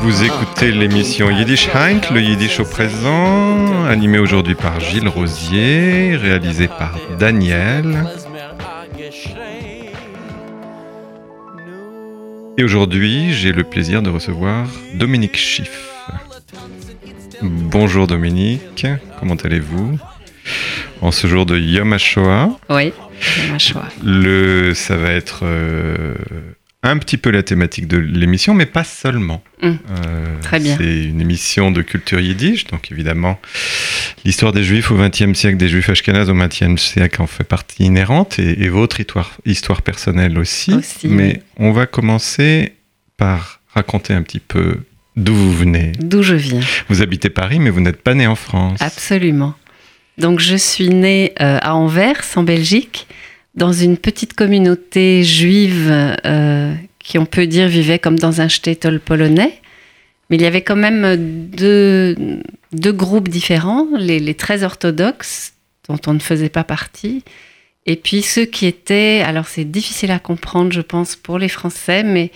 Vous écoutez l'émission Yiddish Heint, le Yiddish au présent, animé aujourd'hui par Gilles Rosier, réalisé par Daniel. Et aujourd'hui, j'ai le plaisir de recevoir Dominique Schiff. Bonjour Dominique, comment allez-vous? En ce jour de Yom HaShoah. Oui, Yom HaShoah. Le, ça va être euh, un petit peu la thématique de l'émission, mais pas seulement. Mmh. Euh, Très bien. C'est une émission de culture yiddish, donc évidemment, l'histoire des Juifs au XXe siècle, des Juifs ashkénazes au XXe siècle en fait partie inhérente, et, et votre histoire, histoire personnelle aussi. Aussi, mais on va commencer par raconter un petit peu d'où vous venez. D'où je viens. Vous habitez Paris, mais vous n'êtes pas né en France. Absolument. Donc je suis née euh, à Anvers, en Belgique, dans une petite communauté juive euh, qui, on peut dire, vivait comme dans un shtetl polonais. Mais il y avait quand même deux, deux groupes différents, les, les très orthodoxes, dont on ne faisait pas partie, et puis ceux qui étaient, alors c'est difficile à comprendre, je pense, pour les Français, mais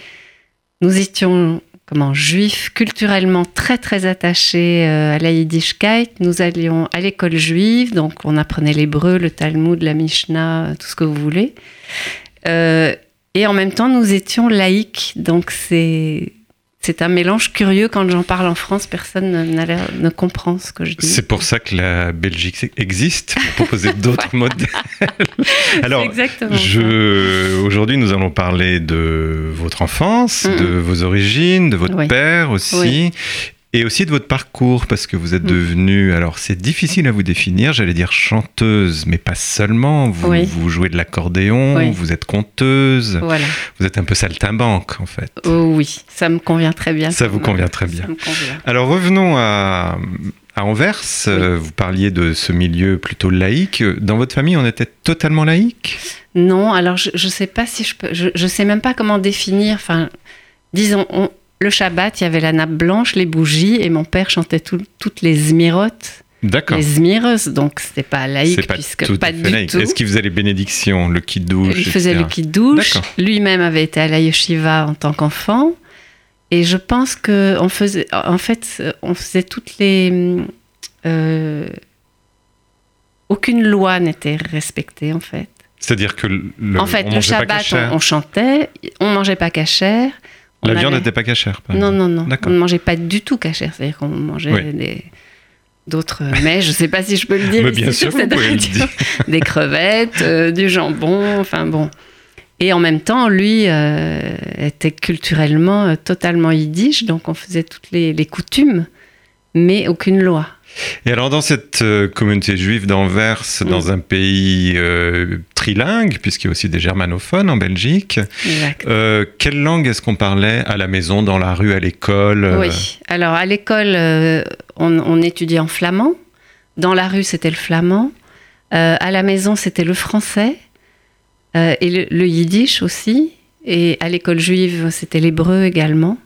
nous étions comment juifs culturellement très très attachés euh, à la Yiddishkeit. Nous allions à l'école juive, donc on apprenait l'hébreu, le Talmud, la Mishnah, tout ce que vous voulez. Euh, et en même temps, nous étions laïcs, donc c'est c'est un mélange curieux. Quand j'en parle en France, personne ne, comprend ce que je dis. C'est pour ça que la Belgique existe, pour proposer d'autres modèles. Alors. Aujourd'hui, nous allons parler de votre enfance, de vos origines, de votre Oui. père aussi, Oui. Et aussi de votre parcours, parce que vous êtes Mhm. devenue, alors c'est difficile à vous définir, j'allais dire chanteuse, mais pas seulement. Vous, Oui. vous jouez de l'accordéon, Oui. vous êtes conteuse, Voilà. vous êtes un peu saltimbanque en fait. Oh oui, ça me convient très bien. Ça vous convient très bien. Convient. Alors revenons à, à Anvers, Euh, vous parliez de ce milieu plutôt laïque. Dans votre famille, on était totalement laïque? Non, alors je ne sais pas si je peux. Je, je sais même pas comment définir. Enfin, disons, on- le Shabbat, il y avait la nappe blanche, les bougies, et mon père chantait tout- toutes les zmirotes, D'accord. les zmires, donc c'était pas laïque, pas puisque tout pas du laïque. tout. Est-ce qu'il faisait les bénédictions, le kiddush Il faisait etc. le. D'accord. Lui-même avait été à la yeshiva en tant qu'enfant. Et je pense que on faisait, en fait, on faisait toutes les. euh, aucune loi n'était respectée, en fait. C'est-à-dire que le, en fait, on le Shabbat, on, on chantait, on mangeait pas cachère. La viande n'était pas cachère. Non, non, non. On ne mangeait pas du tout cachère. C'est-à-dire qu'on mangeait Oui. des d'autres mais je sais pas si je peux le dire Mais bien sûr, cette radio. des crevettes euh, du jambon enfin bon et en même temps lui euh, était culturellement euh, totalement yiddish donc on faisait toutes les, les coutumes mais aucune loi Et alors, dans cette euh, communauté juive d'Anvers, dans un pays euh, trilingue, puisqu'il y a aussi des germanophones en Belgique, euh, quelle langue est-ce qu'on parlait à la maison, dans la rue, à l'école Oui. Alors, à l'école, euh, on, on étudiait en flamand. Dans la rue, c'était le flamand. À la maison, c'était le français. Et le, le yiddish aussi. Et à l'école juive, c'était l'hébreu également.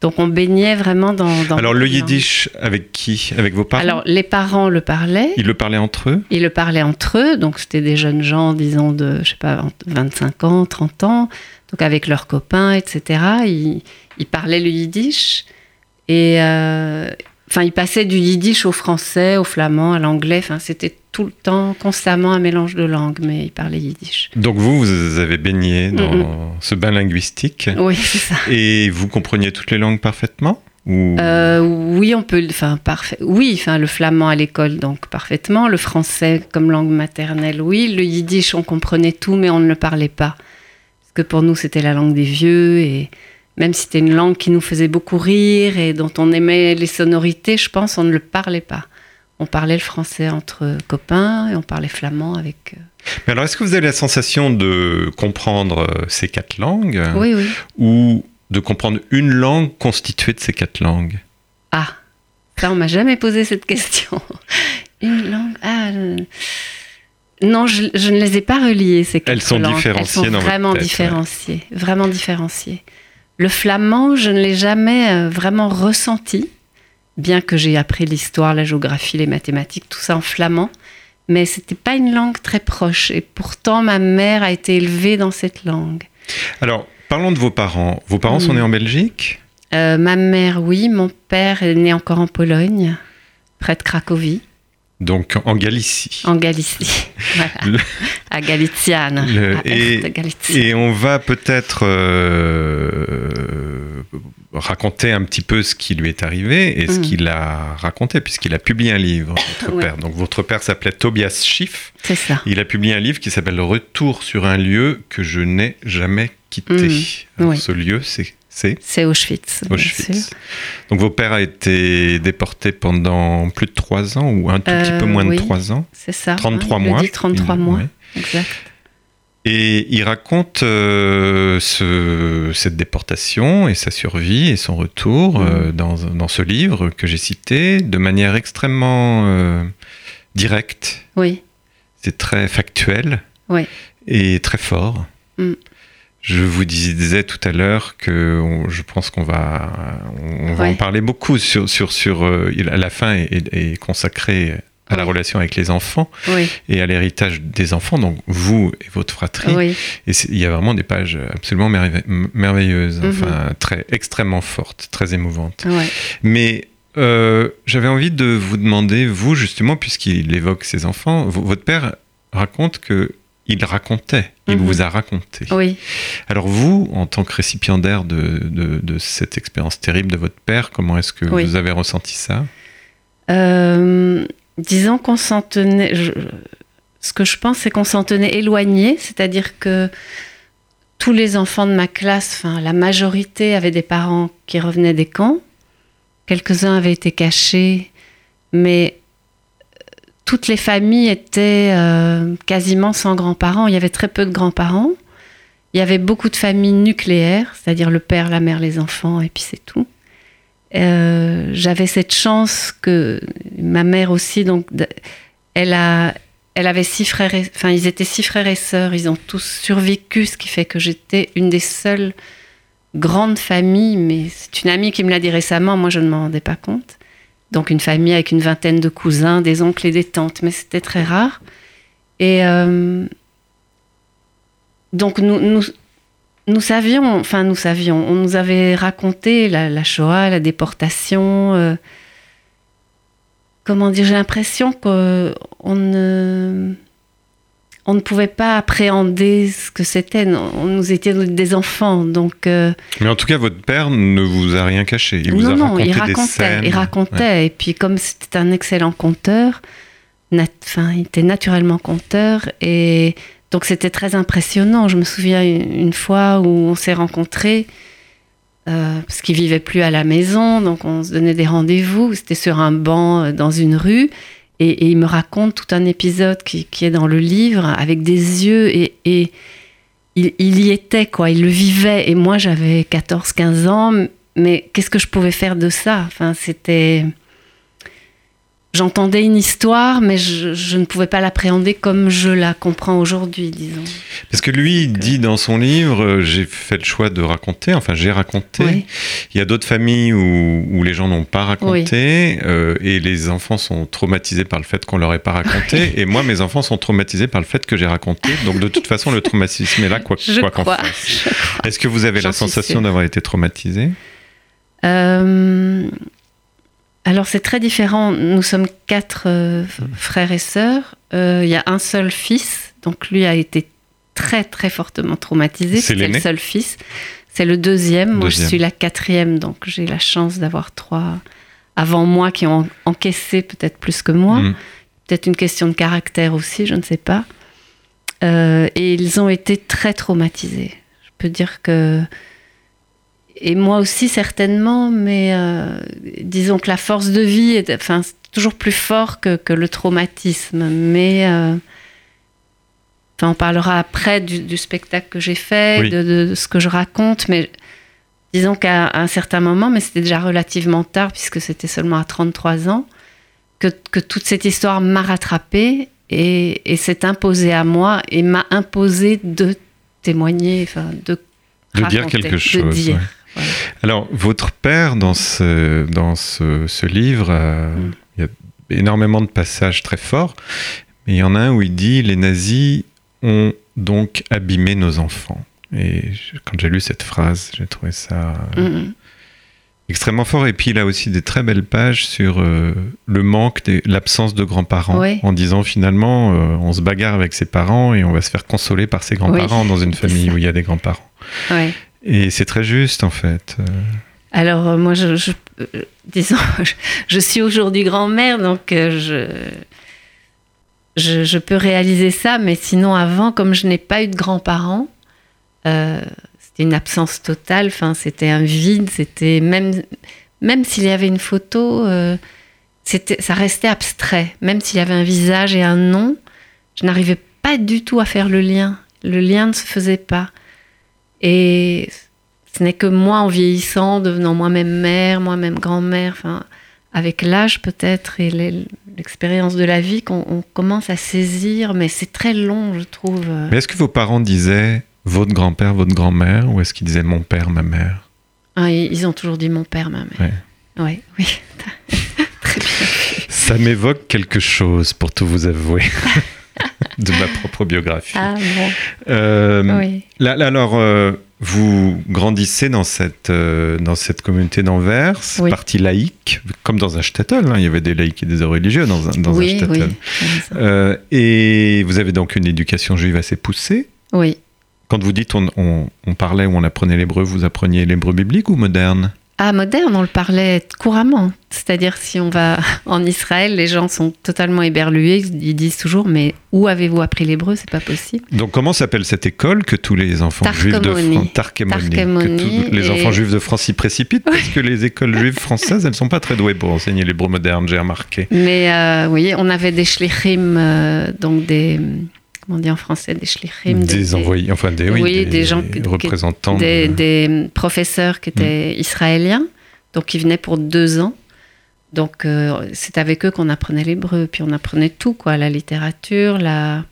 Donc, on baignait vraiment dans. dans Alors, le dans- yiddish, avec qui? Avec vos parents? Alors, les parents le parlaient. Ils le parlaient entre eux? Ils le parlaient entre eux, donc c'était des jeunes gens, disons, de, je sais pas, 25 ans, 30 ans, donc avec leurs copains, etc. Ils, ils parlaient le yiddish. Et, euh, enfin, ils passaient du yiddish au français, au flamand, à l'anglais. Enfin, c'était tout le temps, constamment un mélange de langues, mais ils parlaient yiddish. Donc, vous, vous avez baigné dans Mm, ce bain linguistique Oui, c'est ça. et vous compreniez toutes les langues parfaitement Ou... Euh, oui, on peut, enfin, parfait. Oui, enfin, le flamand à l'école, donc parfaitement. Le français comme langue maternelle, oui. Le yiddish, on comprenait tout, mais on ne le parlait pas. Parce que pour nous, c'était la langue des vieux, et même si c'était une langue qui nous faisait beaucoup rire et dont on aimait les sonorités, je pense, on ne le parlait pas. On parlait le français entre copains et on parlait flamand avec. euh, Mais alors, est-ce que vous avez la sensation de comprendre euh, ces quatre langues? Oui, oui. ou de comprendre une langue constituée de ces quatre langues? Ah, ça, on m'a jamais posé cette question. Une langue. Ah. Non, je, je ne les ai pas reliées, ces quatre Elles sont langues. différenciées Elles sont vraiment différenciées. Vraiment différenciées. Le flamand, je ne l'ai jamais euh, vraiment ressenti, bien que j'ai appris l'histoire, la géographie, les mathématiques, tout ça en flamand. mais c'était pas une langue très proche. Et pourtant, ma mère a été élevée dans cette langue. Alors, parlons de vos parents. Vos parents sont Mm. nés en Belgique? Euh, ma mère, oui. Mon père est né encore en Pologne, près de Cracovie, donc en Galicie. en Galicie. voilà. À Galiciane. Le- à et- on va peut-être euh, raconter un petit peu ce qui lui est arrivé et ce Mm. qu'il a raconté, puisqu'il a publié un livre, votre Ouais. père. Donc votre père s'appelait Tobias Schiff. C'est ça. Il a publié un livre qui s'appelle Retour sur un lieu que je n'ai jamais quitté. Alors, Oui. Ce lieu, c'est c'est Auschwitz. Auschwitz. Donc vos pères a été déporté pendant plus de trois ans ou un tout petit Euh, peu moins oui. de trois ans? C'est ça. 33 hein, mois. dit 33 Il- mois. ouais. Exact. Et il raconte euh, ce- cette déportation et sa survie et son retour euh, dans, dans ce livre que j'ai cité de manière extrêmement euh, directe. Oui. C'est très factuel Oui. et très fort. Mm. Je vous disais tout à l'heure que on- je pense qu'on va, on va en parler beaucoup sur, sur, sur euh, la fin est, est- consacrée à la relation avec les enfants Oui. et à l'héritage des enfants, donc vous et votre fratrie. Oui. Et il y a vraiment des pages absolument merveille- merveilleuses, Mhm. enfin très extrêmement fortes, très émouvantes. Mais euh, j'avais envie de vous demander, vous justement, puisqu'il évoque ses enfants, votre père raconte que il racontait, il Mhm. vous a raconté. Oui. Alors vous, en tant que récipiendaire de, de- de cette expérience terrible de votre père, comment est-ce que Oui. vous avez ressenti ça? Euh, disons qu'on s'en tenait. je- ce que je pense, c'est qu'on s'en tenait éloigné, c'est-à-dire que tous les enfants de ma classe, enfin la majorité, avaient des parents qui revenaient des camps. Quelques-uns avaient été cachés, mais toutes les familles étaient euh, quasiment sans grands-parents. Il y avait très peu de grands-parents. Il y avait beaucoup de familles nucléaires, c'est-à-dire le père, la mère, les enfants, et puis c'est tout. Euh, j'avais cette chance que ma mère aussi, donc, elle a, elle avait six frères, enfin, ils étaient six frères et sœurs, ils ont tous survécu, ce qui fait que j'étais une des seules grandes familles, mais c'est une amie qui me l'a dit récemment, moi je ne m'en rendais pas compte. Donc une famille avec une vingtaine de cousins, des oncles et des tantes, mais c'était très rare. Et euh, donc nous, savions, enfin nous savions, on nous avait raconté la, la Shoah, la déportation. euh, comment dire, j'ai l'impression qu'on ne, on ne pouvait pas appréhender ce que c'était. Nous étions des enfants, donc euh, Mais en tout cas, votre père ne vous a rien caché. Il vous non, a non, raconté il des racontait, scènes. il racontait. Ouais. Et puis comme c'était un excellent conteur, enfin, il était naturellement conteur et donc c'était très impressionnant. Je me souviens une, une fois où on s'est rencontrés. euh, parce qu'il vivait plus à la maison, donc on se donnait des rendez-vous. C'était sur un banc euh, dans une rue, et, il me raconte tout un épisode qui, est dans le livre avec des yeux et, il, il y était quoi, il le vivait. Et moi j'avais 14-15 ans, mais qu'est-ce que je pouvais faire de ça? Enfin, c'était. J'entendais une histoire, mais je, je ne pouvais pas l'appréhender comme je la comprends aujourd'hui, disons. Parce que lui, il Donc, euh, dit dans son livre, euh, j'ai fait le choix de raconter, enfin j'ai raconté. Oui. Il y a d'autres familles où, où les gens n'ont pas raconté euh, et les enfants sont traumatisés par le fait qu'on leur ait pas raconté. Et moi, mes enfants sont traumatisés par le fait que j'ai raconté. Donc de toute façon, le traumatisme est là, quoi Je quoi qu'on crois. fasse. Est-ce que vous avez la sensation d'avoir été traumatisé? Euh, alors c'est très différent. Nous sommes quatre euh, f- frères et sœurs. Euh, Il y a un seul fils, donc lui a été très très fortement traumatisé. C'est le seul fils. C'est le deuxième. Moi je suis la quatrième, donc j'ai la chance d'avoir trois avant moi qui ont encaissé peut-être plus que moi. Mm. Peut-être une question de caractère aussi, je ne sais pas. Euh, et ils ont été très traumatisés. Je peux dire que. Et moi aussi, certainement, mais euh, disons que la force de vie est enfin, toujours plus fort que, que le traumatisme. Mais. euh, enfin, on parlera après du, du spectacle que j'ai fait, Oui. de, de- de ce que je raconte, mais disons qu'à un certain moment, mais c'était déjà relativement tard, puisque c'était seulement à 33 ans, que, que toute cette histoire m'a rattrapée et, et s'est imposée à moi et m'a imposé de témoigner, enfin de, De dire quelque de chose. dire. ouais. Voilà. Alors, votre père, dans ce, dans ce, ce livre, euh, Mm. il y a énormément de passages très forts. Il y en a un où il dit Les nazis ont donc abîmé nos enfants. Et quand j'ai lu cette phrase, j'ai trouvé ça mm-hmm. extrêmement fort. Et puis il a aussi des très belles pages sur euh, le manque, l'absence de grands-parents, en disant finalement, euh, on se bagarre avec ses parents et on va se faire consoler par ses grands-parents dans une famille où il y a des grands-parents. Et c'est très juste en fait. Alors moi, je, disons, je, suis aujourd'hui grand-mère, donc je je, peux réaliser ça, mais sinon avant, comme je n'ai pas eu de grands-parents, euh, c'était une absence totale. C'était un vide. C'était même même s'il y avait une photo, euh, ça restait abstrait. Même s'il y avait un visage et un nom, je n'arrivais pas du tout à faire le lien. Le lien ne se faisait pas. Et ce n'est que moi, en vieillissant, devenant moi-même mère, moi-même grand-mère, enfin, avec l'âge peut-être et l'expérience de la vie qu'on commence à saisir, mais c'est très long, je trouve. Mais est-ce que vos parents disaient votre grand-père, votre grand-mère, ou est-ce qu'ils disaient mon père, ma mère? Ah, Ils ont toujours dit mon père, ma mère. Ouais. oui. très bien. Ça m'évoque quelque chose, pour tout vous avouer. de ma propre biographie. Ah bon. Euh, oui. Là, alors, euh, vous grandissez dans cette, euh, dans cette communauté d'Anvers, partie laïque, comme dans un shtetl. Hein, il y avait des laïcs et des religieux dans un, dans oui, un et vous avez donc une éducation juive assez poussée. Oui. Quand vous dites on, on, on parlait ou on apprenait l'hébreu, vous appreniez l'hébreu biblique ou moderne? Ah, moderne, on le parlait couramment. C'est-à-dire, si on va en Israël, les gens sont totalement éberlués. Ils disent toujours, mais où avez-vous appris l'hébreu? C'est pas possible. Donc, comment s'appelle cette école que tous les enfants juifs de France, que tous les enfants juifs de France s'y précipitent Parce que les écoles juives françaises, elles sont pas très douées pour enseigner l'hébreu moderne, j'ai remarqué. Mais euh, oui, on avait des shlichim, euh, donc des on dit en français, des shlichim. Des, envoyés, enfin des, oui, des, gens, représentants. Des, professeurs qui étaient hmm. israéliens, donc qui venaient pour deux ans. Donc euh, c'est avec eux qu'on apprenait l'hébreu, puis on apprenait tout, quoi, la littérature, la,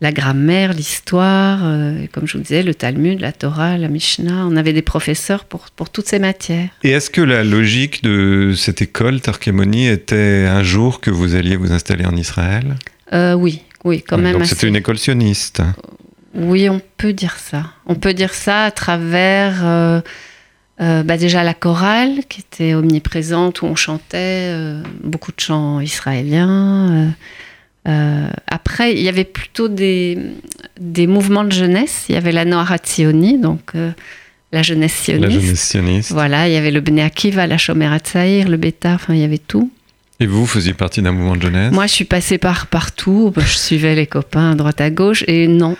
la grammaire, l'histoire, euh, comme je vous disais, le Talmud, la Torah, la Mishnah. On avait des professeurs pour, pour toutes ces matières. Et est-ce que la logique de cette école, Tarkemoni, était un jour que vous alliez vous installer en Israël? Euh, Oui, oui, quand même. Donc c'était une école sioniste. Oui, on peut dire ça. On peut dire ça à travers euh, euh, bah déjà la chorale qui était omniprésente où on chantait euh, beaucoup de chants israéliens. après, il y avait plutôt des, des mouvements de jeunesse. Il y avait la Noara donc la jeunesse sioniste. La jeunesse sioniste. Voilà, il y avait le Bnei Akiva, la Shomer le Beta, enfin il y avait tout. Et vous, faisiez partie d'un mouvement de jeunesse? Moi, je suis passée par partout. Je suivais les copains à droite à gauche. Et non,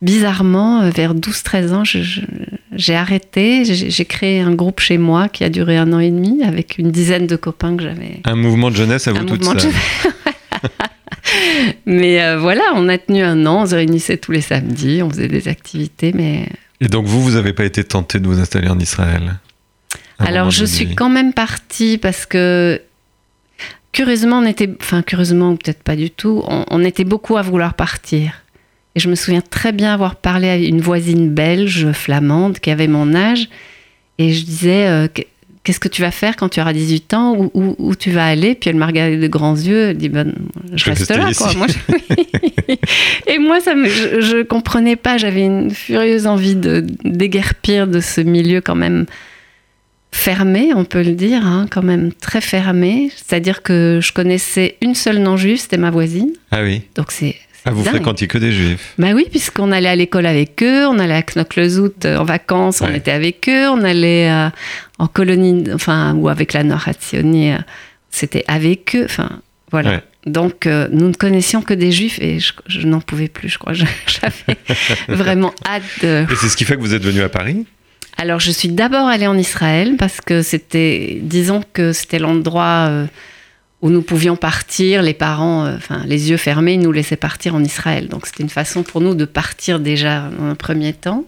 bizarrement, euh, vers 12-13 ans, j'ai arrêté. J'ai créé un groupe chez moi qui a duré un an et demi avec une dizaine de copains que j'avais. Un mouvement de jeunesse à vous toutes seules Mais euh, voilà, on a tenu un an. On se réunissait tous les samedis. On faisait des activités. mais... Et donc, vous, vous n'avez pas été tenté de vous installer en Israël? Alors, je suis quand même partie parce que curieusement, on était, enfin curieusement peut-être pas du tout, on, était beaucoup à vouloir partir. Et je me souviens très bien avoir parlé à une voisine belge, flamande, qui avait mon âge, et je disais, euh, qu'est-ce que tu vas faire quand tu auras 18 ans où, où, tu vas aller? Puis elle m'a regardé de grands yeux, elle dit, ben, je, reste là. Quoi. et moi, ça je, ne comprenais pas, j'avais une furieuse envie de déguerpir de ce milieu quand même fermé, on peut le dire, hein, quand même très fermé. C'est-à-dire que je connaissais une seule non-juive, c'était ma voisine. Ah oui. Donc c'est. Ah, vous fréquentiez que des juifs Bah oui, puisqu'on allait à l'école avec eux, on allait à Knocklezout euh, en vacances, on était avec eux, on allait euh, en colonie, enfin, ou avec la Norazioni, euh, c'était avec eux, enfin, voilà. Donc, nous ne connaissions que des juifs et je, n'en pouvais plus, je crois. J'avais vraiment hâte de. Et c'est ce qui fait que vous êtes venu à Paris? Alors, je suis d'abord allée en Israël parce que c'était, disons que c'était l'endroit euh, où nous pouvions partir. Les parents, euh, enfin, les yeux fermés, ils nous laissaient partir en Israël. Donc, c'était une façon pour nous de partir déjà dans un premier temps.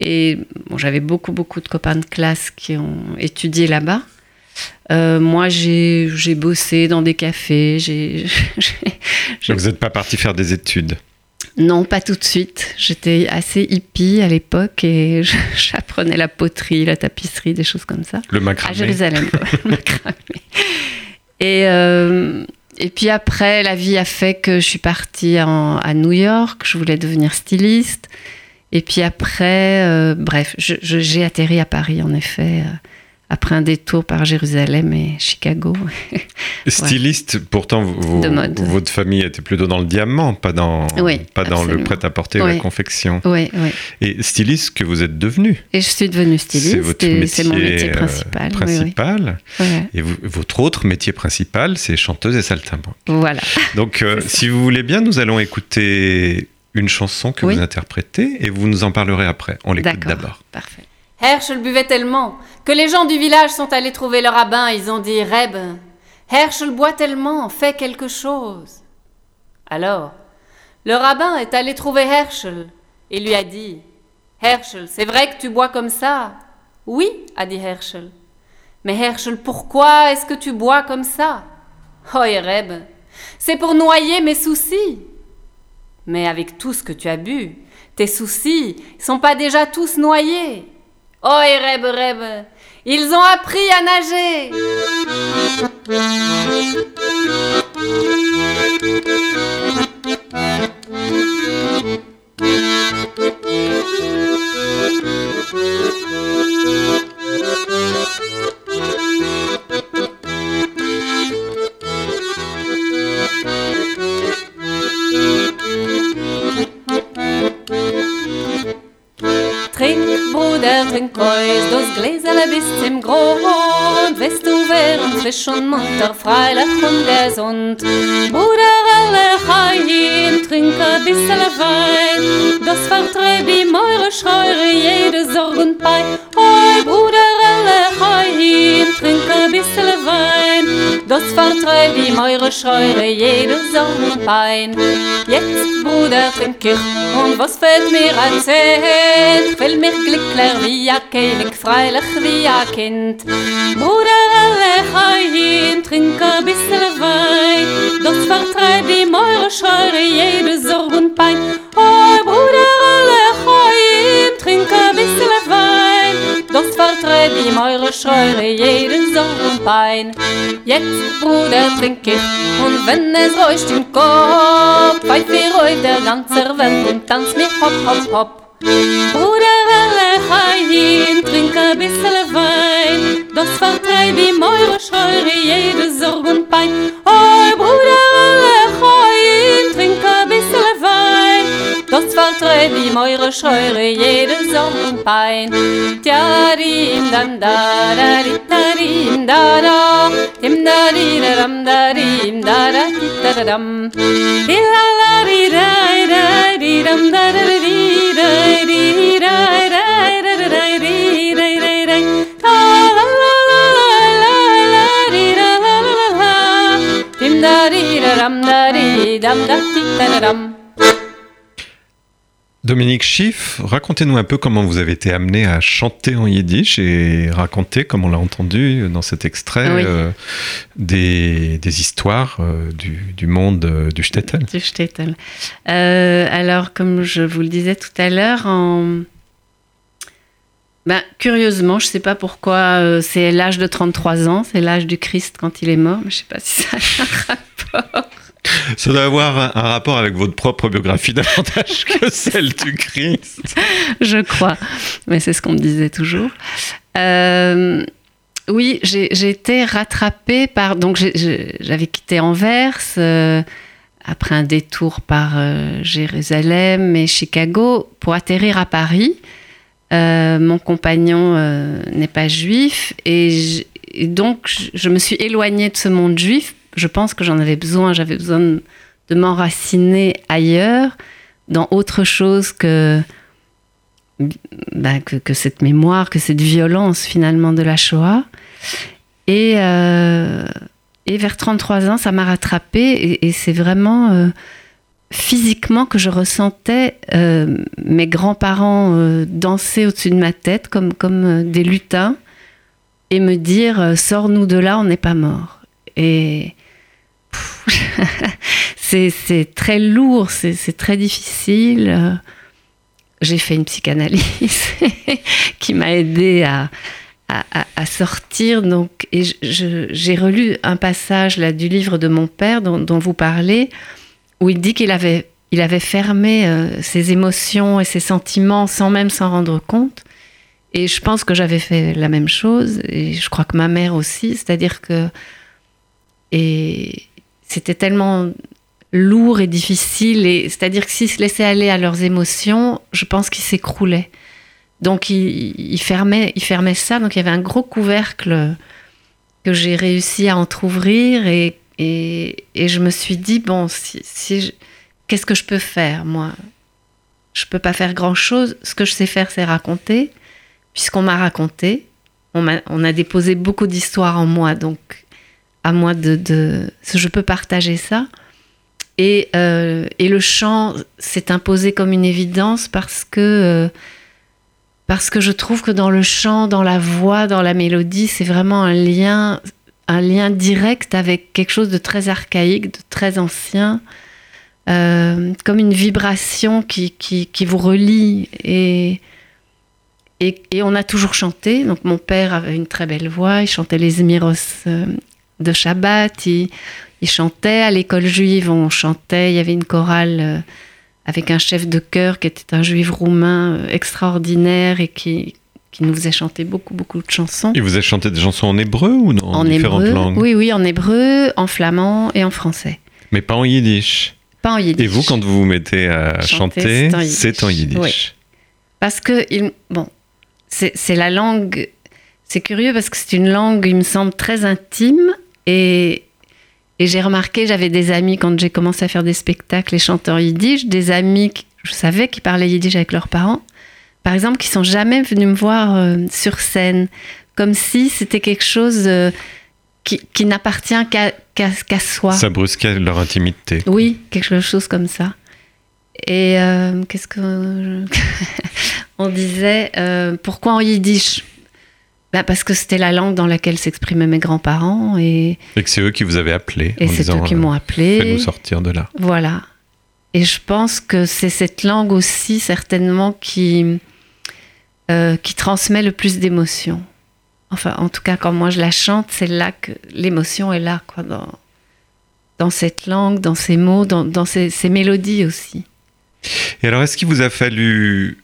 Et bon, j'avais beaucoup, beaucoup de copains de classe qui ont étudié là-bas. Euh, moi, j'ai bossé dans des cafés. J'ai, vous n'êtes pas parti faire des études? Non, pas tout de suite. J'étais assez hippie à l'époque et j'apprenais la poterie, la tapisserie, des choses comme ça. Le macramé. À Jérusalem, le macramé. Et, euh, et puis après, la vie a fait que je suis partie à New York. Je voulais devenir styliste. Et puis après, euh, bref, j'ai atterri à Paris, en effet après un détour par Jérusalem et Chicago. Styliste, pourtant, votre famille était plutôt dans le diamant, pas dans, pas dans le prêt-à-porter, la confection. Oui, oui. Et styliste que vous êtes devenu. Et je suis devenue styliste. C'est mon métier euh, principal. principal. Et votre autre métier principal, c'est chanteuse et saltimbanque. Voilà. Donc, euh, si vous voulez bien, nous allons écouter une chanson que vous interprétez et vous nous en parlerez après. On l'écoute d'abord. Parfait. Herschel buvait tellement que les gens du village sont allés trouver le rabbin. Ils ont dit Reb, Herschel boit tellement, fais quelque chose. Alors, le rabbin est allé trouver Herschel et lui a dit Herschel, c'est vrai que tu bois comme ça? Oui, a dit Herschel. Mais Herschel, pourquoi est-ce que tu bois comme ça? Oh, Reb, c'est pour noyer mes soucis. Mais avec tout ce que tu as bu, tes soucis sont pas déjà tous noyés Oh, Reb, Reb, ils ont appris à nager. Trink Käus, das Gläserle bis zum Grund. Weißt du, wären frisch und munter, freilich und gesund. Bruder, alle Chaim, trink ein bisschen Wein. Das vertreibt die Meure, scheure jede Sorge und Pein. Oi, Bruder, alle Chaim, trink ein bisschen. Das vertreibt die Meure, scheure jede Pein. Jetzt, Bruder, trink ich, und was fällt mir erzählt? Will mir glückler wie wie a König, freilich wie a Kind. Bruder, alle Chaim, trink a bissel Wein, das vertreibt die Meure Scheure, jede Pein. Oh, Bruder, alle Chaim, trink a bissel Wein, das vertreibt die Meure Scheure, jede Sorg und Pein. Jetzt, Bruder, trink ich, und wenn es räuscht im Kopf, pfeif wir euch der ganze Welt und tanz mir hopp, hopp, hopp. Bruder, alle Chaim, trink a bissel Wein, das vertreib wie Meure scheure jede Sorg und Pein. Oi, Bruder, sei die Meure scheure jede Sonnenpein. Tiarim dam da da di da dim da da dim da di da dam da dim da da di da da dam. Di la la di da da di dam da da di da di da da da da da di da da da da la la la la la di da la la la dim da di da dam da di dam da di da da dam. Dominique Schiff, racontez-nous un peu comment vous avez été amené à chanter en yiddish et raconter, comme on l'a entendu dans cet extrait, euh, des, histoires euh, du, monde euh, du shtetl. Du shtetl. alors, comme je vous le disais tout à l'heure, en... Ben, curieusement, je ne sais pas pourquoi, c'est l'âge de 33 ans, c'est l'âge du Christ quand il est mort, mais je ne sais pas si ça a un rapport. Ça doit avoir un, rapport avec votre propre biographie davantage que celle du Christ. Je crois, mais c'est ce qu'on me disait toujours. Euh, oui, j'ai été rattrapée par. Donc, j'avais quitté Anvers euh, après un détour par euh, Jérusalem et Chicago pour atterrir à Paris. mon compagnon n'est pas juif et, et, donc je me suis éloignée de ce monde juif je pense que j'en avais besoin. J'avais besoin de, m'enraciner ailleurs, dans autre chose que, bah, que, cette mémoire, que cette violence finalement de la Shoah. Et, euh, vers 33 ans, ça m'a rattrapée et, c'est vraiment euh, physiquement que je ressentais euh, mes grands-parents danser au-dessus de ma tête comme, comme des lutins et me dire sors-nous de là, on n'est pas mort. c'est très lourd, c'est très difficile. J'ai fait une psychanalyse qui m'a aidé à, sortir. Donc, j'ai relu un passage du livre de mon père dont, vous parlez, où il dit qu'il avait, fermé euh, ses émotions et ses sentiments sans même s'en rendre compte. Et je pense que j'avais fait la même chose, et je crois que ma mère aussi, c'est-à-dire que. C'était tellement lourd et difficile, et c'est-à-dire que s'ils se laissaient aller à leurs émotions, je pense qu'ils s'écroulaient. Donc il, fermait, il fermait ça. Donc il y avait un gros couvercle que j'ai réussi à entr'ouvrir et, et, et, je me suis dit bon, si, qu'est-ce que je peux faire moi? Je peux pas faire grand chose. Ce que je sais faire, c'est raconter, puisqu'on m'a raconté. On a, on a, déposé beaucoup d'histoires en moi, donc à moi de, je peux partager ça. Et, euh, et le chant s'est imposé comme une évidence parce que euh, parce que je trouve que dans le chant, dans la voix, dans la mélodie, c'est vraiment un lien, un lien direct avec quelque chose de très archaïque, de très ancien, euh, comme une vibration qui, qui, vous relie. Et, et, on a toujours chanté. Donc mon père avait une très belle voix, il chantait les Zmiros de Shabbat, il, il chantait à l'école juive, on chantait, il y avait une chorale euh, avec un chef de chœur qui était un juif roumain euh, extraordinaire et qui, qui nous faisait chanter beaucoup, beaucoup de chansons. Il vous a chanté des chansons en hébreu ou en, en différentes hébreu, langues? Oui, oui, en hébreu, en flamand et en français. Mais pas en yiddish Pas en yiddish. Et vous, quand vous vous mettez à chanter, c'est en yiddish, Oui. Parce que, bon, c'est la langue... C'est curieux parce que c'est une langue, il me semble, très intime et, et j'ai remarqué, j'avais des amis quand j'ai commencé à faire des spectacles et chanteurs yiddish, des amis, je savais, qui parlaient yiddish avec leurs parents, par exemple, qui sont jamais venus me voir euh, sur scène, comme si c'était quelque chose euh, qui, qui n'appartient qu'à soi. Ça brusquait leur intimité. Oui, quelque chose comme ça. Et euh, qu'est-ce que on disait Pourquoi en yiddish? Bah Parce que c'était la langue dans laquelle s'exprimaient mes grands-parents. Et, et que c'est eux qui vous avaient appelé. Et c'est eux qui m'ont appelé. Faites-nous sortir de là. Voilà. Et je pense que c'est cette langue aussi, certainement, qui, euh, qui transmet le plus d'émotions. Enfin, en tout cas, quand moi je la chante, c'est là que l'émotion est là, quoi, dans, dans cette langue, dans ces mots, dans, dans ces, ces mélodies aussi. Et alors, est-ce qu'il vous a fallu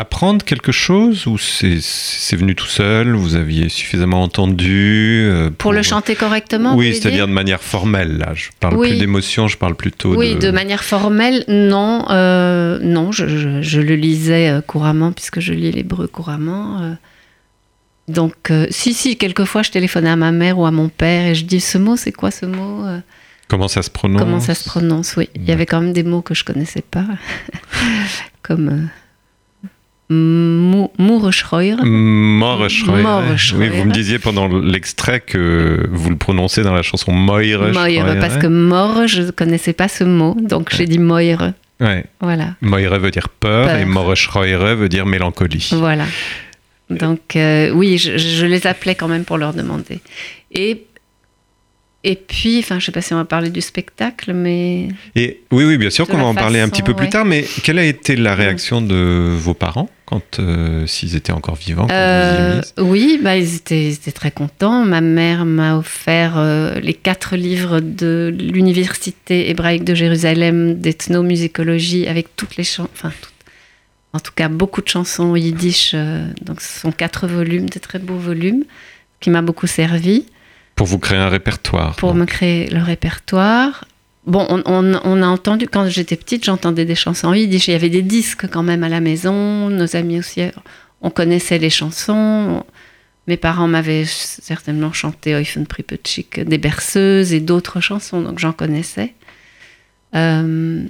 apprendre quelque chose ou c'est venu tout seul Vous aviez suffisamment entendu euh, pour... le chanter correctement Oui, c'est-à-dire de manière formelle. Là, je parle plus d'émotion, je parle plutôt oui, de... manière formelle, non, euh, non, je, le lisais euh, couramment puisque je lis l'hébreu couramment. donc, si, si, quelquefois je téléphonais à ma mère ou à mon père et je dis ce mot, c'est quoi ce mot Comment ça se prononce? Comment ça se prononce, oui. Il y avait quand même des mots que je connaissais pas, comme Moorschreuer. Oui, vous me disiez pendant l'extrait que vous le prononcez dans la chanson Moire. Moire, parce que mort, je ne connaissais pas ce mot, donc j'ai dit Moire. Ouais. Voilà. Moire veut dire peur, et Moorschreuer veut dire mélancolie. Voilà. Donc euh, oui, je, je, les appelais quand même pour leur demander. Et et puis, enfin, je ne sais pas si on va parler du spectacle, mais. Et oui, oui, bien sûr qu'on va en parler un petit peu plus tard. Mais quelle a été la réaction de vos parents? Quand euh, s'ils étaient encore vivants euh, Oui, bah, ils, étaient, ils, étaient, très contents. Ma mère m'a offert euh, les quatre livres de l'université hébraïque de Jérusalem d'ethnomusicologie avec toutes les chansons, enfin, en tout cas beaucoup de chansons yiddish. donc, ce sont quatre volumes, des très beaux volumes, qui m'a beaucoup servi. Pour vous créer un répertoire. Pour me créer le répertoire. Bon, on, a entendu, quand j'étais petite, j'entendais des chansons yiddish. Il y avait des disques quand même à la maison. Nos amis aussi, on connaissait les chansons. Mes parents m'avaient certainement chanté Eufen Pripetschik, des berceuses et d'autres chansons, donc j'en connaissais. Euh,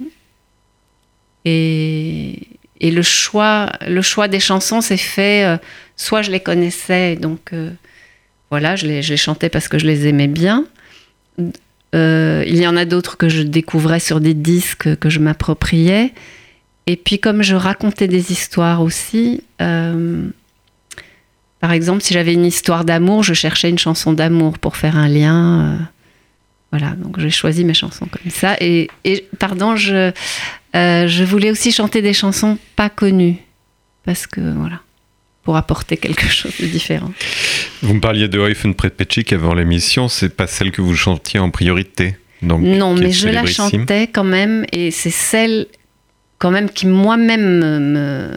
et, le, choix, le choix des chansons s'est fait, euh, soit je les connaissais, donc euh, voilà, je les, chantais parce que je les aimais bien. Euh, il y en a d'autres que je découvrais sur des disques que je m'appropriais. Et puis comme je racontais des histoires aussi, euh, par exemple, si j'avais une histoire d'amour, je cherchais une chanson d'amour pour faire un lien. Euh, voilà, donc j'ai choisi mes chansons comme ça. Et, pardon, je, je voulais aussi chanter des chansons pas connues. Parce que voilà. Pour apporter quelque chose de différent. Vous me parliez de Eufen Prepechik avant l'émission, c'est pas celle que vous chantiez en priorité. Donc, Non, mais je la chantais quand même, et c'est celle quand même qui moi-même me,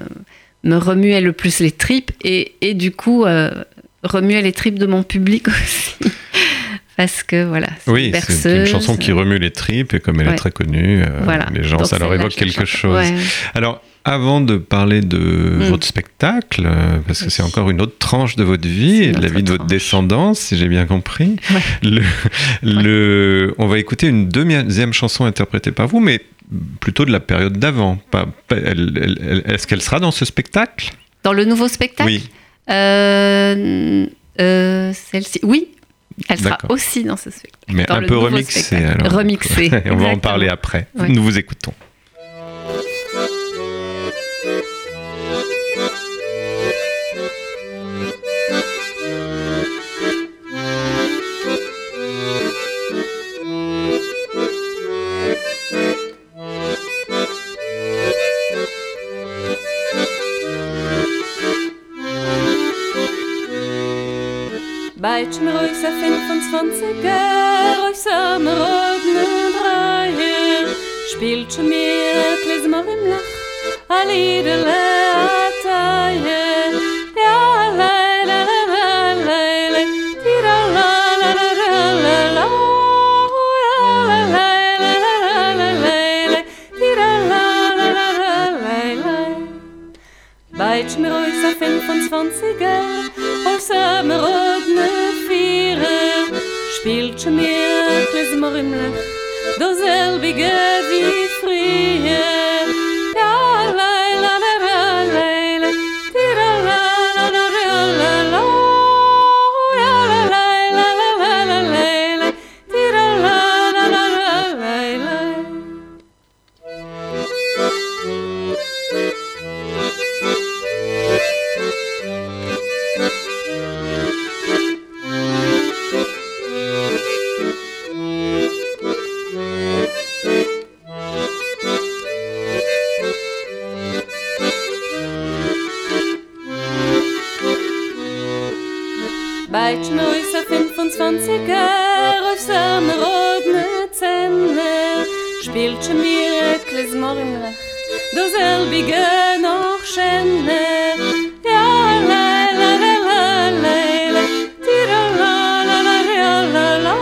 me, remuait le plus les tripes, et, et du coup euh, remuait les tripes de mon public aussi. Parce que voilà, oui, c'est une chanson qui remue les tripes et comme elle est très connue, euh, les gens, ça leur évoque quelque chose. Alors, avant de parler de mm. votre spectacle, euh, parce que c'est encore une autre tranche de votre vie et de la vie de votre descendance, si j'ai bien compris, le, on va écouter une deuxième chanson interprétée par vous, mais plutôt de la période d'avant. Est-ce qu'elle sera dans ce spectacle? Dans le nouveau spectacle? Oui. Euh, celle-ci, oui, elle sera aussi dans ce spectacle. Mais un peu remixée alors. Remixée. on va en parler après. Nous vous écoutons. Beitsch mir euch a 25er, euch sa mir rodne dreie. Spielt schon mir klizmar im Lach, a liedele a taie. Ja, lei, lei, lei, lei, lei, tira la, la, la, la, la, la. Ja, lei, lei, lei, lei, lei, lei, tira la, la, la, la, lei, lei. Beitsch mir euch a 25er, אומרים לך, דו זל mir klizmor im Lach, do selbige noch schöne. Ja, la, la, la, la, la, la, tira, la, la, la, la, la, la,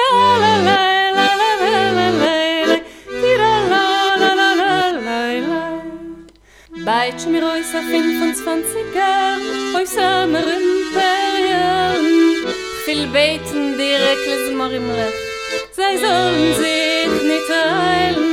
ja, la, la, la, la, la, la, la, la, tira, la, la, la, la, la, la. Beitsch mir euch a 25er, euch sa mir Imperien, viel beten die Rekles mor im Lech, sei sollen sich time.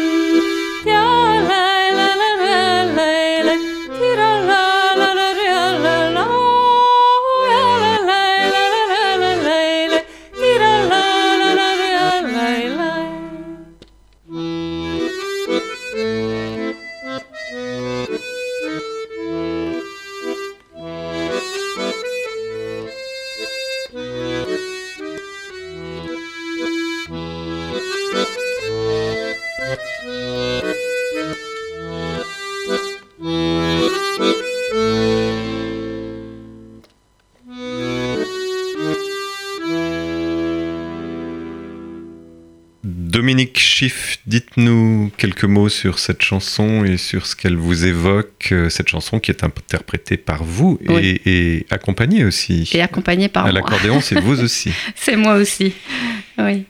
Dites-nous quelques mots sur cette chanson et sur ce qu'elle vous évoque, euh, cette chanson qui est interprétée par vous et, accompagnée aussi. Et accompagnée par à moi. l'accordéon, c'est vous aussi. C'est moi aussi. Oui.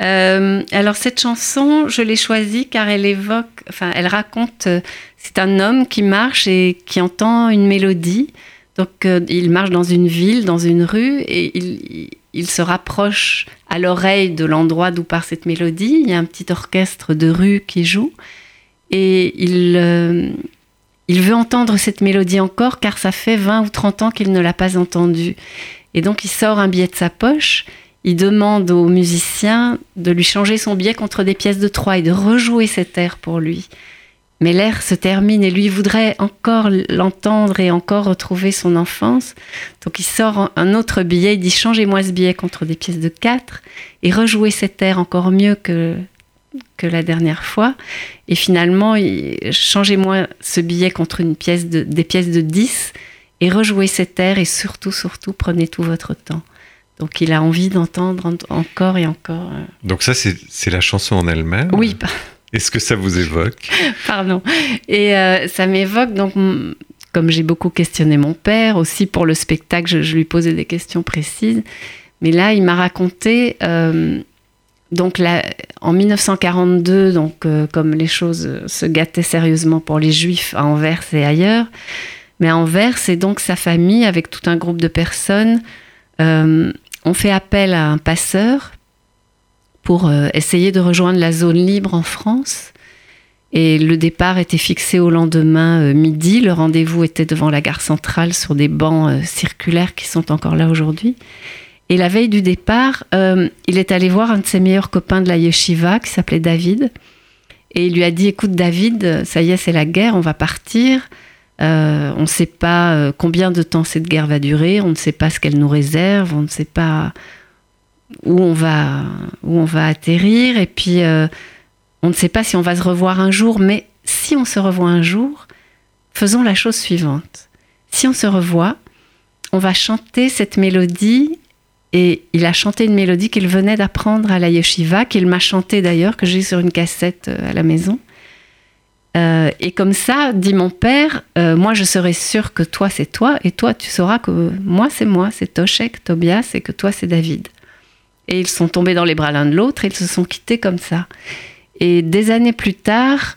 Euh, alors cette chanson, je l'ai choisie car elle évoque, enfin elle raconte, euh, c'est un homme qui marche et qui entend une mélodie. Donc euh, il marche dans une ville, dans une rue et il, il se rapproche à l'oreille de l'endroit d'où part cette mélodie. Il y a un petit orchestre de rue qui joue et il, euh, il veut entendre cette mélodie encore car ça fait 20 ou 30 ans qu'il ne l'a pas entendue. Et donc il sort un billet de sa poche, il demande au musicien de lui changer son billet contre des pièces de 3 et de rejouer cet air pour lui. Mais l'air se termine et lui voudrait encore l'entendre et encore retrouver son enfance. Donc il sort un autre billet, il dit changez-moi ce billet contre des pièces de 4 et rejouez cet air encore mieux que que la dernière fois. Et finalement, changez-moi ce billet contre une pièce de, des pièces de 10 et rejouez cet air et surtout, surtout, prenez tout votre temps. Donc il a envie d'entendre encore et encore. Euh. Donc ça, c'est la chanson en elle-même Oui. Est-ce que ça vous évoque Pardon. Et euh, ça m'évoque, donc, comme j'ai beaucoup questionné mon père, aussi pour le spectacle, je, lui posais des questions précises. Mais là, il m'a raconté, euh, donc en 1942, donc, comme les choses se gâtaient sérieusement pour les Juifs à Anvers et ailleurs, mais à Anvers, c'est donc sa famille avec tout un groupe de personnes on fait appel à un passeur pour euh, essayer de rejoindre la zone libre en France. Et le départ était fixé au lendemain euh, midi. Le rendez-vous était devant la gare centrale sur des bancs euh, circulaires qui sont encore là aujourd'hui. Et la veille du départ, il est allé voir un de ses meilleurs copains de la yeshiva qui s'appelait David. Et il lui a dit, écoute David, ça y est, c'est la guerre, on va partir. On ne sait pas combien de temps cette guerre va durer, on ne sait pas ce qu'elle nous réserve, on ne sait pas où on va, où on va atterrir, et puis euh, on ne sait pas si on va se revoir un jour, mais si on se revoit un jour, faisons la chose suivante. Si on se revoit, on va chanter cette mélodie, et il a chanté une mélodie qu'il venait d'apprendre à la yeshiva, qu'il m'a chantée d'ailleurs, que j'ai sur une cassette à la maison. Euh, et comme ça, dit mon père, euh, moi je serai sûr que toi c'est toi, et toi tu sauras que moi c'est moi, c'est Toshek, Tobias, et que toi c'est David. Et ils sont tombés dans les bras l'un de l'autre, et ils se sont quittés comme ça. Et des années plus tard,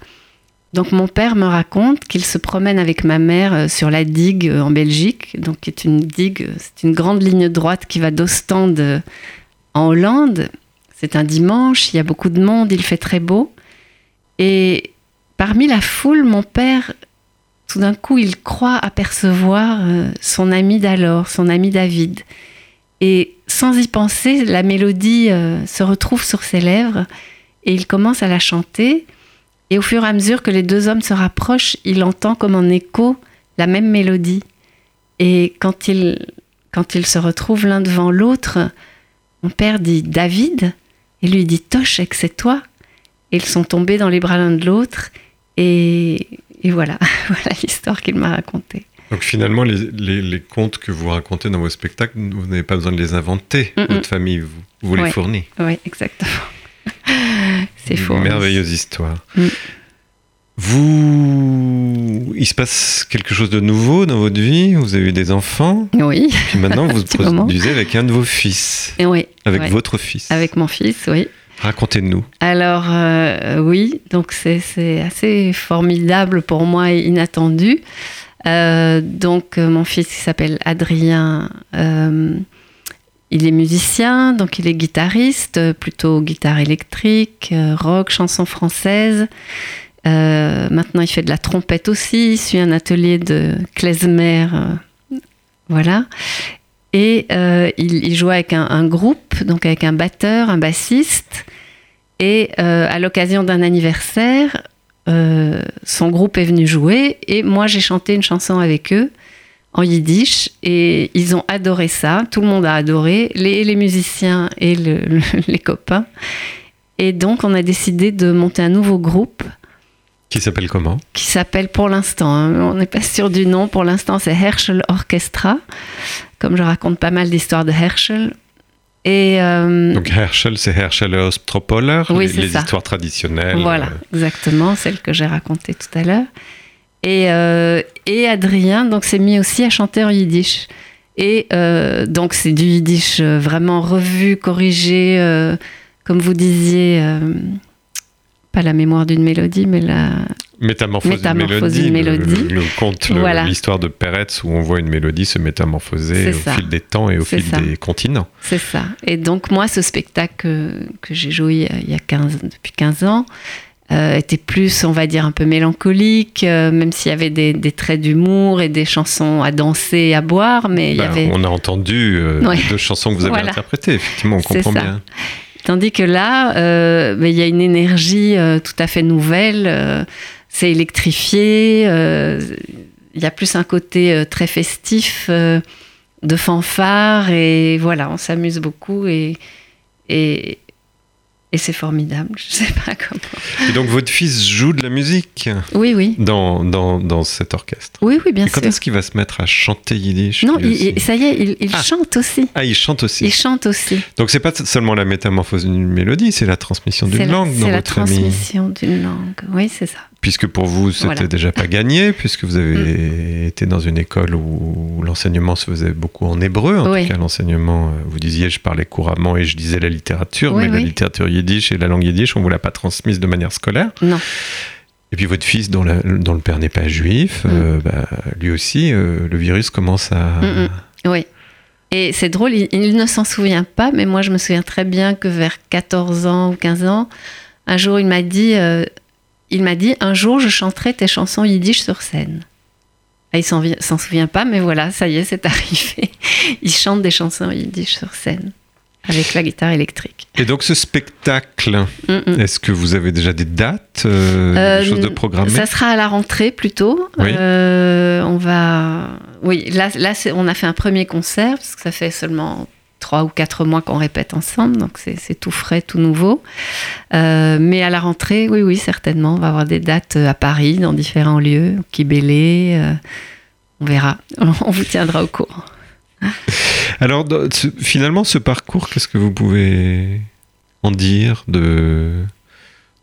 donc mon père me raconte qu'il se promène avec ma mère euh, sur la digue en Belgique, donc qui est une digue, c'est une grande ligne droite qui va d'Ostende en Hollande. C'est un dimanche, il y a beaucoup de monde, il fait très beau. Et Parmi la foule, mon père, tout d'un coup, il croit apercevoir euh, son ami d'alors, son ami David. Et sans y penser, la mélodie euh, se retrouve sur ses lèvres et il commence à la chanter. Et au fur et à mesure que les deux hommes se rapprochent, il entend comme en écho la même mélodie. Et quand ils, quand se retrouvent l'un devant l'autre, mon père dit David et lui dit Toshek, c'est toi. Et ils sont tombés dans les bras l'un de l'autre et, voilà, voilà l'histoire qu'il m'a racontée. Donc finalement, les, contes que vous racontez dans vos spectacles, vous n'avez pas besoin de les inventer. Votre famille vous, vous les fournit. Oui, exactement. C'est faux. Merveilleuse histoire. Mm. Vous, il se passe quelque chose de nouveau dans votre vie? Vous avez eu des enfants? Oui. Puis maintenant, vous produisez avec un de vos fils. Oui. Avec votre fils. Avec mon fils, oui. Racontez-nous. Alors euh, oui, donc c'est assez formidable pour moi et inattendu. Euh, donc euh, mon fils qui s'appelle Adrien, il est musicien, donc il est guitariste, plutôt guitare électrique, rock, chanson française. maintenant il fait de la trompette aussi, il suit un atelier de klezmer. voilà. Et euh, il, jouait avec un, groupe, donc avec un batteur, un bassiste. Et euh, à l'occasion d'un anniversaire, euh, son groupe est venu jouer et moi j'ai chanté une chanson avec eux en yiddish et ils ont adoré ça. Tout le monde a adoré, les, musiciens et les copains. Et donc on a décidé de monter un nouveau groupe. Qui s'appelle comment? Qui s'appelle pour l'instant, hein, on n'est pas sûr du nom, pour l'instant c'est Herschel Orchestra comme je raconte pas mal d'histoires de Herschel. Et, euh, Donc Herschel, c'est Herschel Ostropoler, oui, les, les histoires traditionnelles. Voilà, exactement, celles que j'ai racontées tout à l'heure. Et, euh, et, Adrien donc s'est mis aussi à chanter en yiddish. Et euh, donc c'est du yiddish vraiment revu, corrigé, comme vous disiez, pas la mémoire d'une mélodie, mais la métamorphose, d'une mélodie. Le, conte, l'histoire de Peretz où on voit une mélodie se métamorphoser au fil des temps et au fil des continents. C'est ça. Et donc moi, ce spectacle que, j'ai joué il y a 15, depuis 15 ans, euh, était plus, on va dire, un peu mélancolique, euh, même s'il y avait des, traits d'humour et des chansons à danser et à boire, mais il y ben, avait... On a entendu euh, deux chansons que vous avez interprétées, effectivement, on comprend bien. Tandis que là, euh, ben, il y a une énergie euh, tout à fait nouvelle. Euh, c'est électrifié. Il y a plus un côté très festif de fanfare et voilà, on s'amuse beaucoup et, et, Et c'est formidable, je sais pas comment. Et donc votre fils joue de la musique Oui, oui. Dans, dans, dans cet orchestre Oui, oui, bien Et quand sûr. est-ce qu'il va se mettre à chanter yiddish Non, il- ça y est, il, il Ah. chante aussi. Ah, il chante aussi. Il chante aussi. Donc c'est pas seulement la métamorphose d'une mélodie, c'est la transmission d'une la, langue dans c'est la votre transmission d'une langue. Oui, c'est ça. Puisque pour vous, c'était Voilà. Mm. déjà pas gagné, puisque vous avez été dans une école où l'enseignement se faisait beaucoup en hébreu. En Oui. tout cas, l'enseignement, euh, vous disiez, je parlais couramment et je disais la littérature, Oui, mais la littérature yiddish et la langue yiddish, on vous l'a pas transmise de manière scolaire. Non. Et puis votre fils, dont, la- dont le père n'est pas juif, euh, bah, lui aussi, euh, le virus commence à... Mm, mm. Oui. Et c'est drôle, il, il ne s'en souvient pas, mais moi je me souviens très bien que vers 14 ans ou 15 ans, un jour il m'a dit, euh, il m'a dit, un jour je chanterai tes chansons yiddish sur scène. Ah, il s'en vi- s'en souvient pas, mais voilà, ça y est, c'est arrivé. Il chante des chansons yiddish sur scène avec la guitare électrique. Et donc ce spectacle, Mm, mm. est-ce que vous avez déjà des dates, euh, Euh, des choses de programmées Ça sera à la rentrée plutôt. Oui. Euh, on va. Oui, là, là on a fait un premier concert parce que ça fait seulement trois ou quatre mois qu'on répète ensemble, donc c'est tout frais, tout nouveau. Euh, mais à la rentrée, oui, oui, certainement, on va avoir des dates à Paris, dans différents lieux, au Kibélé. euh, on verra, on vous tiendra au courant. Alors, finalement, ce parcours, qu'est-ce que vous pouvez en dire de,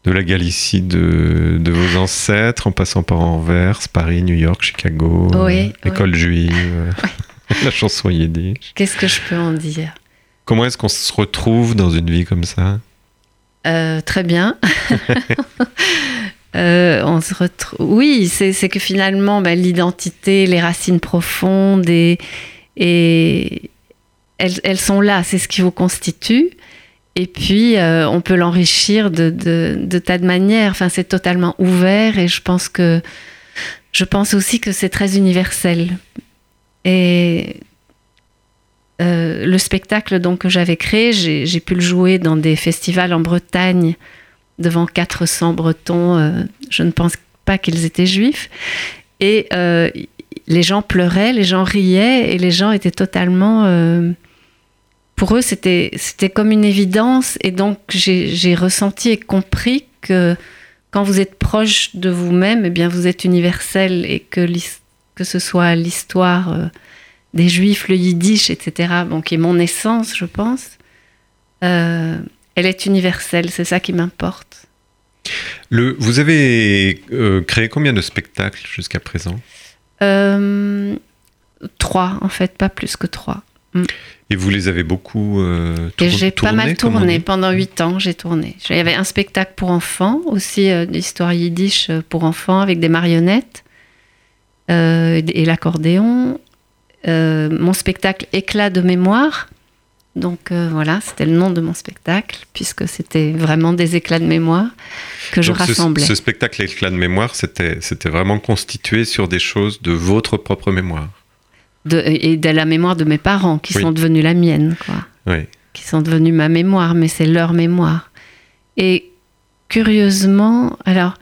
de la Galicie, de, de vos ancêtres, en passant par Anvers, Paris, New York, Chicago, Oui, euh, l'école juive, euh, la chanson yiddish Qu'est-ce que je peux en dire? Comment est-ce qu'on se retrouve dans une vie comme ça? Euh, très bien. Euh, on se retrouve. Oui, c'est que finalement, ben, l'identité, les racines profondes et, et elles, elles sont là. C'est ce qui vous constitue. Et puis, euh, on peut l'enrichir de, de, de tas de manières. Enfin, c'est totalement ouvert et je pense que je pense aussi que c'est très universel. Et euh, le spectacle donc que j'avais créé, j'ai pu le jouer dans des festivals en Bretagne devant 400 Bretons. euh, je ne pense pas qu'ils étaient juifs. Et euh, les gens pleuraient, les gens riaient et les gens étaient totalement... pour eux, c'était comme une évidence. Et donc, j'ai ressenti et compris que quand vous êtes proche de vous-même, eh bien, vous êtes universel et que, l'his- que ce soit l'histoire euh, des Juifs, le Yiddish, etc., bon, qui est mon essence, je pense, euh, elle est universelle. C'est ça qui m'importe. Le, Vous avez euh, créé combien de spectacles jusqu'à présent? Euh, trois, en fait, pas plus que trois. Et vous les avez beaucoup euh, Et j'ai pas mal tourné. Pendant huit ans, j'ai tourné. Il y avait un spectacle pour enfants, aussi d'histoire yiddish pour enfants avec des marionnettes et l'accordéon. Euh, mon spectacle Éclat de mémoire. Donc euh, voilà, c'était le nom de mon spectacle, puisque c'était vraiment des éclats de mémoire que je Donc rassemblais. Ce, spectacle Éclat de mémoire, c'était c'était vraiment constitué sur des choses de votre propre mémoire. De- et de la mémoire de mes parents, qui Oui. sont devenus la mienne, quoi. Oui. qui sont devenus ma mémoire, mais c'est leur mémoire. Et curieusement, alors,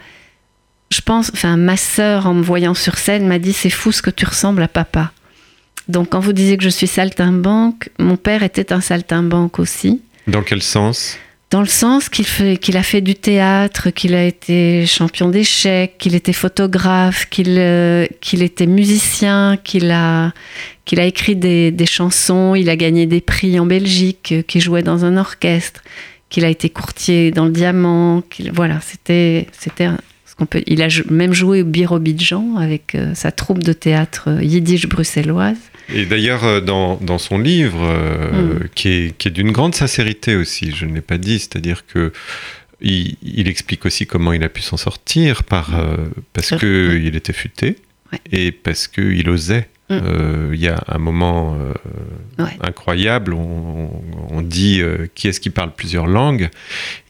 je pense, enfin, ma sœur, en me voyant sur scène, m'a dit C'est fou ce que tu ressembles à papa. Donc, quand vous disiez que je suis saltimbanque, mon père était un saltimbanque aussi, Dans quel sens? Dans le sens qu'il a fait du théâtre, qu'il a été champion d'échecs, qu'il était photographe, qu'il euh, était musicien, qu'il a, qu'il a écrit des, des chansons, il a gagné des prix en Belgique, euh, qu'il jouait dans un orchestre, qu'il a été courtier dans le diamant. qu'il- Voilà, c'était c'était peut. Il a même joué au Birobidjan avec euh, sa troupe de théâtre euh, yiddish bruxelloise. Et d'ailleurs, euh, dans, dans son livre, euh, Mm. qui est, qui est d'une grande sincérité aussi, je ne l'ai pas dit, c'est-à-dire que il, il explique aussi comment il a pu s'en sortir par, euh, parce Euh, que ouais. il était futé Ouais. et parce qu'il osait. Mm. Euh, Il y a un moment euh, Ouais. incroyable, on, on dit qui est-ce qui parle plusieurs langues,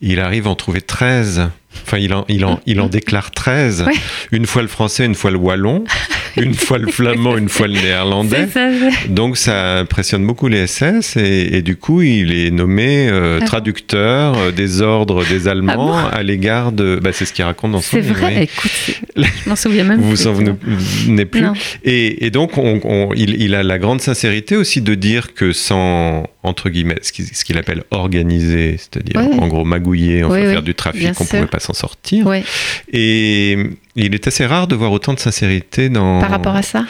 il arrive à en trouver 13. Enfin, il en, il en, il en déclare 13. Ouais. Une fois le français, une fois le wallon. une fois le flamand, une fois le néerlandais. Donc ça impressionne beaucoup les SS et, du coup il est nommé euh, ah traducteur euh, des ordres des Allemands ah à l'égard de. Bah, c'est ce qu'il raconte dans son livre. C'est vrai, écoute, je m'en souviens même. Vous vous en souvenez plus. Et, donc il, a la grande sincérité aussi de dire que sans entre guillemets ce qu'il appelle organiser, c'est-à-dire en gros magouiller, enfin faire du trafic, on ne pouvait pas s'en sortir. Et il est assez rare de voir autant de sincérité dans. Par rapport à ça?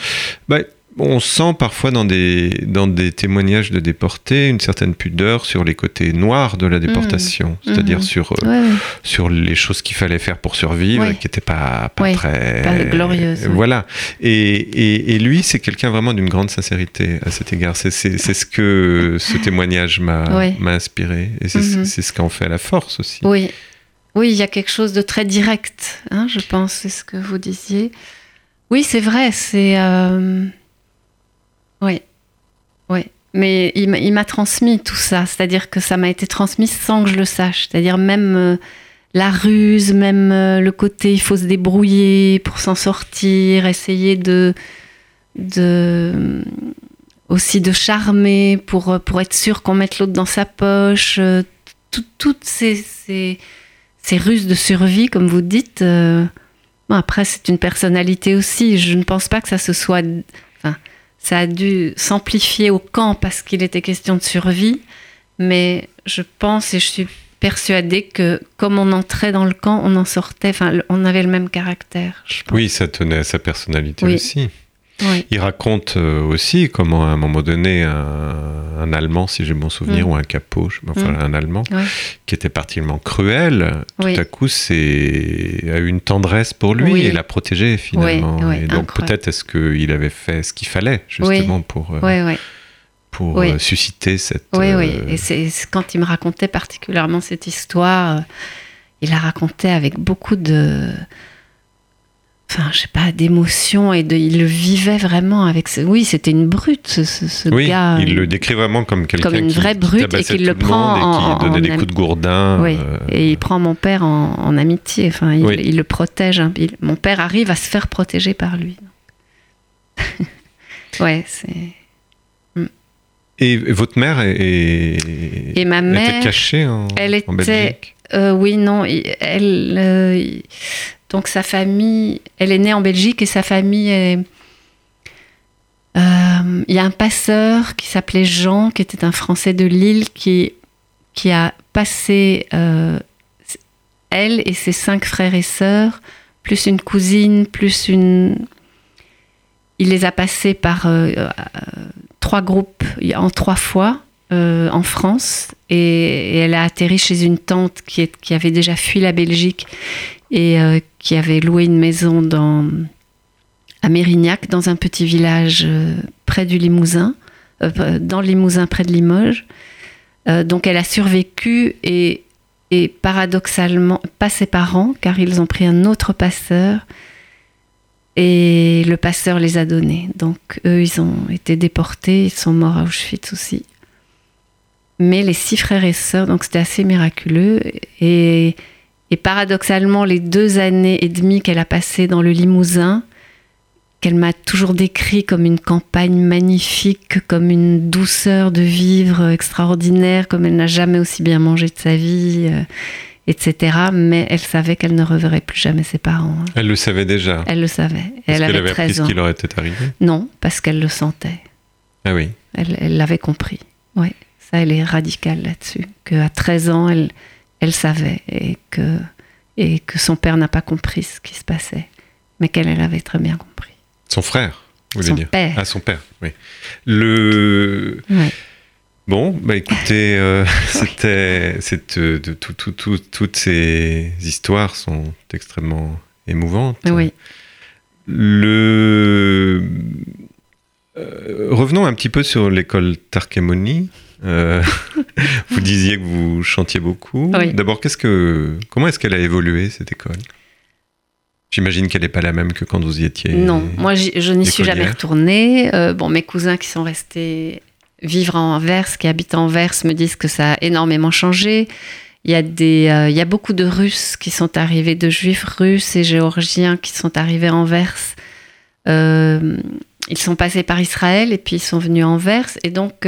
Bah, on sent parfois dans des, dans des témoignages de déportés une certaine pudeur sur les côtés noirs de la mmh. déportation, c'est-à-dire mmh. sur, euh, sur les choses qu'il fallait faire pour survivre, qui n'étaient pas, pas très... Pas glorieuses. Voilà. Et, et, lui, c'est quelqu'un vraiment d'une grande sincérité à cet égard. C'est ce que ce témoignage m'a inspiré. Et mmh. c'est ce qu'en fait la force aussi. Oui. Oui, il y a quelque chose de très direct, hein, je pense, c'est ce que vous disiez. Oui, c'est vrai, c'est... Euh, oui, oui. Mais il m'a transmis tout ça, c'est-à-dire que ça m'a été transmis sans que je le sache. C'est-à-dire même euh, la ruse, même euh, le côté il faut se débrouiller pour s'en sortir, essayer de, de aussi de charmer pour, pour être sûr qu'on mette l'autre dans sa poche. toutes ces ces ruses de survie, comme vous dites. Euh, après, c'est une personnalité aussi. Je ne pense pas que ça se soit. Enfin, ça a dû s'amplifier au camp parce qu'il était question de survie. Mais je pense et je suis persuadée que comme on entrait dans le camp, on en sortait. Enfin, on avait le même caractère. Oui, ça tenait à sa personnalité aussi. Il raconte euh, aussi comment à un moment donné, un, Allemand, si j'ai bon souvenir, mm. ou un capot, enfin mm. un Allemand, qui était particulièrement cruel, tout à coup c'est a eu une tendresse pour lui et l'a protégé finalement. et donc peut-être est-ce qu'il avait fait ce qu'il fallait justement pour... Euh, pour euh, susciter cette... Oui, oui. Et c'est quand il me racontait particulièrement cette histoire, il la racontait avec beaucoup de enfin, je sais pas, d'émotion et de, il le vivait vraiment avec. Ce, oui, c'était une brute, ce, ce oui, gars. Il le décrit vraiment comme quelqu'un comme une qui, vraie brute et qui le prend en, qui donnait des coups de gourdin. Oui, euh, et il prend mon père en, amitié. Enfin, il, il, le protège. mon père arrive à se faire protéger par lui. ouais, c'est. Hmm. Et votre mère est, et ma mère, était cachée en, elle était, Belgique? Euh, Oui, non. Elle, euh, donc sa famille, elle est née en Belgique et sa famille est... Euh, il y a un passeur qui s'appelait Jean, qui était un Français de Lille, qui, qui a passé elle et ses cinq frères et sœurs, plus une cousine, plus une... Il les a passés par trois groupes en trois fois en France et, elle a atterri chez une tante qui, avait déjà fui la Belgique et euh, qui avait loué une maison dans, à Mérignac, dans un petit village euh, près du Limousin, euh, dans le Limousin près de Limoges. donc elle a survécu et, et paradoxalement, pas ses parents, car ils ont pris un autre passeur et le passeur les a donnés. Donc eux, ils ont été déportés, ils sont morts à Auschwitz aussi. Mais les six frères et sœurs, donc c'était assez miraculeux. Et et paradoxalement, les deux années et demie qu'elle a passées dans le Limousin, qu'elle m'a toujours décrit comme une campagne magnifique, comme une douceur de vivre extraordinaire, comme elle n'a jamais aussi bien mangé de sa vie, euh, etc. Mais elle savait qu'elle ne reverrait plus jamais ses parents. Hein. Elle le savait déjà. Elle le savait. Est-ce qu'elle avait appris ce qui leur était arrivé Non, parce qu'elle le sentait. Ah oui. Elle l'avait compris. Oui, ça, elle est radicale là-dessus. Qu'à 13 ans, elle, elle savait et que, et que son père n'a pas compris ce qui se passait, mais qu'elle elle avait très bien compris. Son frère, vous voulez son dire père. Ah, son père, oui. Le... Bon, bah écoutez, euh, c'était, euh, de, tout, tout, tout, toutes ces histoires sont extrêmement émouvantes. Oui. Le... Euh, revenons un petit peu sur l'école Tarkemoni. Euh, vous disiez que vous chantiez beaucoup. D'abord, qu'est-ce que, comment est-ce qu'elle a évolué cette école? J'imagine qu'elle n'est pas la même que quand vous y étiez. Non, moi je n'y suis jamais retournée. Euh, bon, mes cousins qui sont restés vivre en Anvers, qui habitent en Anvers, me disent que ça a énormément changé. Il y, a des, euh, il y a beaucoup de Russes qui sont arrivés, de Juifs russes et Géorgiens qui sont arrivés en Anvers ils sont passés par Israël et puis ils sont venus en Anvers. Et donc,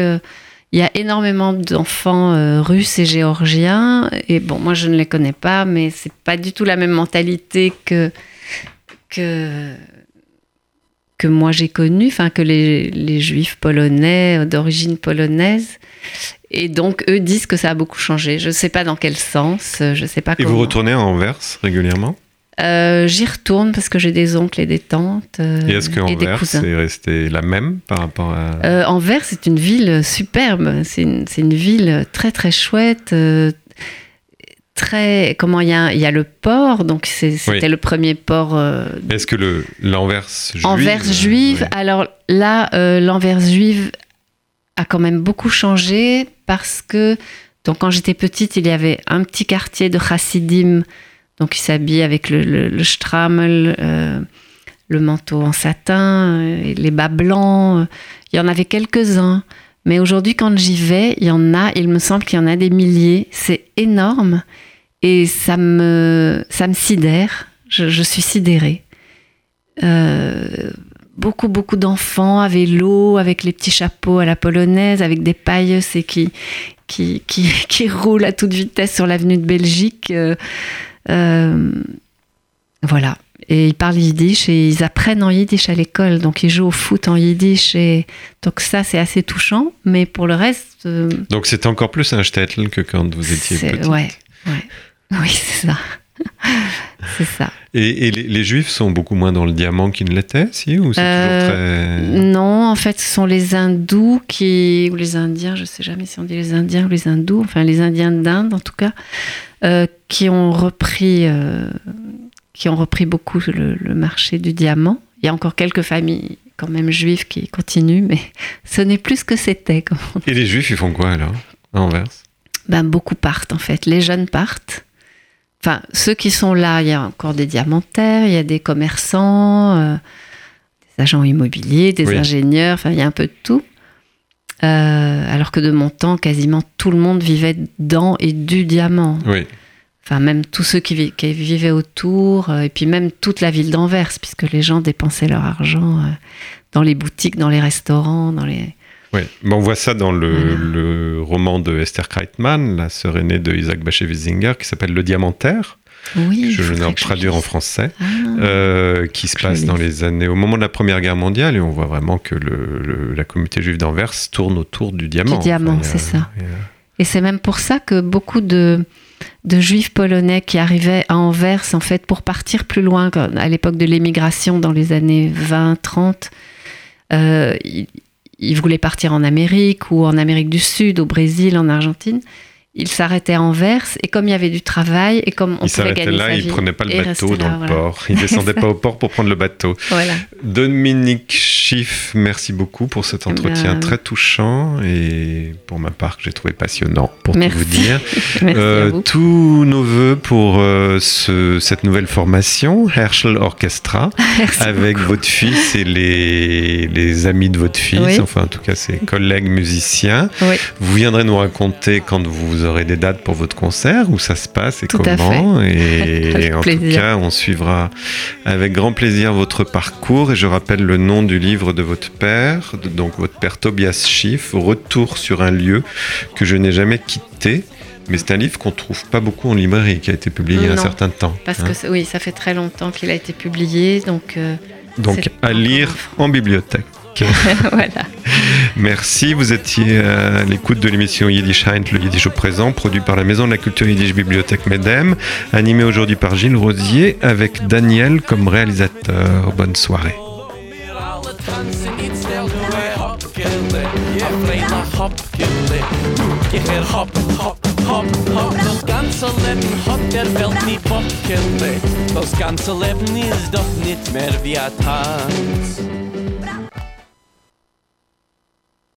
il y a énormément d'enfants russes et géorgiens. Et bon, moi, je ne les connais pas, mais c'est pas du tout la même mentalité que, que, que moi j'ai connu, enfin que les, les, juifs polonais d'origine polonaise. Et donc eux disent que ça a beaucoup changé. Je ne sais pas dans quel sens, je ne sais pas. Et vous retournez à Anvers régulièrement? Euh, J'y retourne parce que j'ai des oncles et des tantes. Euh, et est-ce que Anvers est resté la même par rapport à... Euh, Anvers, c'est une ville superbe. C'est une, une, ville très très chouette, euh, très comment il y a, y a le port donc c'était le premier port euh, est-ce que le l'Anvers juive Anvers juive alors là l'Anvers juive a quand même beaucoup changé parce que donc quand j'étais petite il y avait un petit quartier de chassidim donc ils s'habillent avec le, le, le strammel euh, le manteau en satin les bas blancs il y en avait quelques-uns mais aujourd'hui, quand j'y vais, il y en a, il me semble qu'il y en a des milliers. C'est énorme. Et ça me, ça me sidère. Je, suis sidérée. Euh, beaucoup, beaucoup d'enfants à vélo, avec les petits chapeaux à la polonaise, avec des pailles et qui, qui, qui, qui roulent à toute vitesse sur l'avenue de Belgique. Euh, voilà. Et ils parlent yiddish et ils apprennent en yiddish à l'école. Donc ils jouent au foot en yiddish. Et... Donc ça, c'est assez touchant. Mais pour le reste. Euh... Donc c'est encore plus un shtetl que quand vous étiez petite. Ouais, ouais. Oui, c'est ça. c'est ça. Et, et les, les, Juifs sont beaucoup moins dans le diamant qu'ils ne l'étaient, si ou euh, très... Non, en fait, ce sont les hindous qui ou les Indiens, je ne sais jamais si on dit les Indiens ou les hindous, enfin les Indiens d'Inde en tout cas, euh, qui ont repris, euh, qui ont repris beaucoup le, le, marché du diamant. Il y a encore quelques familles quand même juives qui continuent, mais ce n'est plus ce que c'était. Et les Juifs, ils font quoi alors à Anvers ben, beaucoup partent en fait. Les jeunes partent. Enfin, ceux qui sont là, il y a encore des diamantaires, il y a des commerçants, euh, des agents immobiliers, des oui. ingénieurs, enfin, il y a un peu de tout. Euh, alors que de mon temps, quasiment tout le monde vivait dans et du diamant. Oui. Enfin, même tous ceux qui, vi qui, vivaient autour, euh, et puis même toute la ville d'Anvers, puisque les gens dépensaient leur argent dans les boutiques, dans les restaurants, dans les... Oui, on voit ça dans le, voilà. le, roman de Esther Kreitmann, la sœur aînée de Isaac Bashevis-Singer, qui s'appelle Le Diamantaire. Oui, je vais le traduire en français, ah, euh, qui se passe dans les années, au moment de la Première Guerre mondiale, et on voit vraiment que le, le, la communauté juive d'Anvers tourne autour du diamant. Du diamant, enfin, c'est ça. Et c'est même pour ça que beaucoup de, de juifs polonais qui arrivaient à Anvers, en fait, pour partir plus loin, à l'époque de l'émigration dans les années 20-30, euh, ils voulaient partir en Amérique ou en Amérique du Sud, au Brésil, en Argentine. Ils s'arrêtaient à Anvers et comme il y avait du travail et comme on il pouvait gagner là, sa il vie, prenait pas le bateau dans là, le voilà. port. Il descendait pas au port pour prendre le bateau. Voilà. Dominique Schiff, merci beaucoup pour cet entretien ben... très touchant et pour ma part que j'ai trouvé passionnant pour merci. tout vous dire. merci euh, tous nos voeux pour euh, ce, cette nouvelle formation, Herschel Orchestra, avec beaucoup. votre fils et les, les amis de votre fils, oui. enfin en tout cas ses collègues musiciens. Oui. Vous viendrez nous raconter quand vous aurez des dates pour votre concert, où ça se passe et tout comment. Et en plaisir. tout cas, on suivra avec grand plaisir votre parcours. Et je rappelle le nom du livre de votre père, donc votre père Tobias Schiff, Retour sur un lieu que je n'ai jamais quitté. Mais c'est un livre qu'on trouve pas beaucoup en librairie, qui a été publié il y a un certain temps. Parce hein. que oui, ça fait très longtemps qu'il a été publié, donc. Euh, donc à lire en bibliothèque. voilà. Merci, vous étiez à l'écoute de l'émission Yiddish Heint, le Yiddish au présent, produit par la Maison de la Culture Yiddish Bibliothèque Medem, animé aujourd'hui par Gilles Rosier, avec Daniel comme réalisateur. Bonne soirée. Das ganze Leben hat der Welt nie Popkille. Das ganze Leben ist doch nicht mehr wie ein Tanz.